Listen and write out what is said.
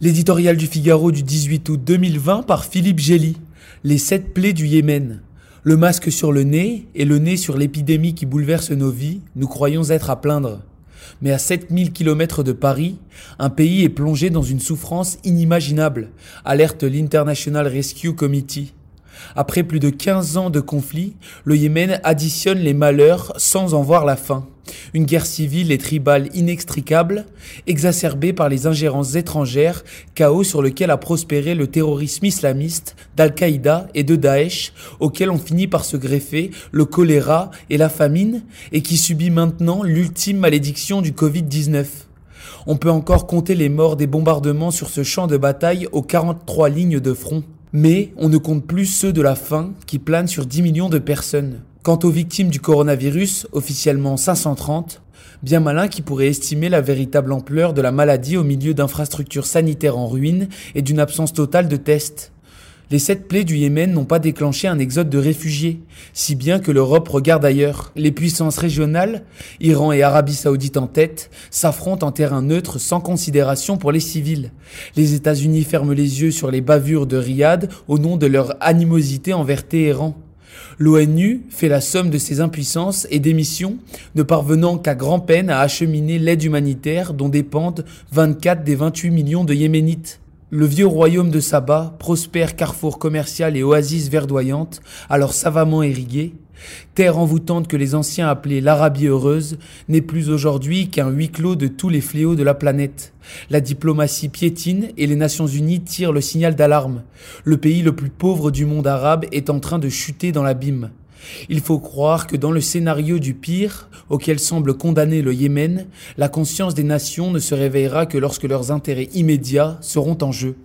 L'éditorial du Figaro du 18 août 2020 par Philippe Gély. Les sept plaies du Yémen. Le masque sur le nez et le nez sur l'épidémie qui bouleverse nos vies, nous croyons être à plaindre. Mais à 7000 km de Paris, un pays est plongé dans une souffrance inimaginable, alerte l'International Rescue Committee. Après plus de 15 ans de conflit, le Yémen additionne les malheurs sans en voir la fin. Une guerre civile et tribale inextricable, exacerbée par les ingérences étrangères, chaos sur lequel a prospéré le terrorisme islamiste d'Al-Qaïda et de Daesh, auquel ont fini par se greffer le choléra et la famine, et qui subit maintenant l'ultime malédiction du Covid-19. On peut encore compter les morts des bombardements sur ce champ de bataille aux 43 lignes de front. Mais on ne compte plus ceux de la faim qui planent sur 10 millions de personnes. Quant aux victimes du coronavirus, officiellement 530, bien malin qui pourrait estimer la véritable ampleur de la maladie au milieu d'infrastructures sanitaires en ruine et d'une absence totale de tests. Les sept plaies du Yémen n'ont pas déclenché un exode de réfugiés, si bien que l'Europe regarde ailleurs. Les puissances régionales, Iran et Arabie saoudite en tête, s'affrontent en terrain neutre sans considération pour les civils. Les États-Unis ferment les yeux sur les bavures de Riyad au nom de leur animosité envers Téhéran. L'ONU fait la somme de ses impuissances et démissions, ne parvenant qu'à grand-peine à acheminer l'aide humanitaire dont dépendent 24 des 28 millions de Yéménites. Le vieux royaume de Saba, prospère carrefour commercial et oasis verdoyante, alors savamment irrigué, terre envoûtante que les anciens appelaient l'Arabie heureuse, n'est plus aujourd'hui qu'un huis clos de tous les fléaux de la planète. La diplomatie piétine et les Nations Unies tirent le signal d'alarme. Le pays le plus pauvre du monde arabe est en train de chuter dans l'abîme. Il faut croire que dans le scénario du pire, auquel semble condamner le Yémen, la conscience des nations ne se réveillera que lorsque leurs intérêts immédiats seront en jeu.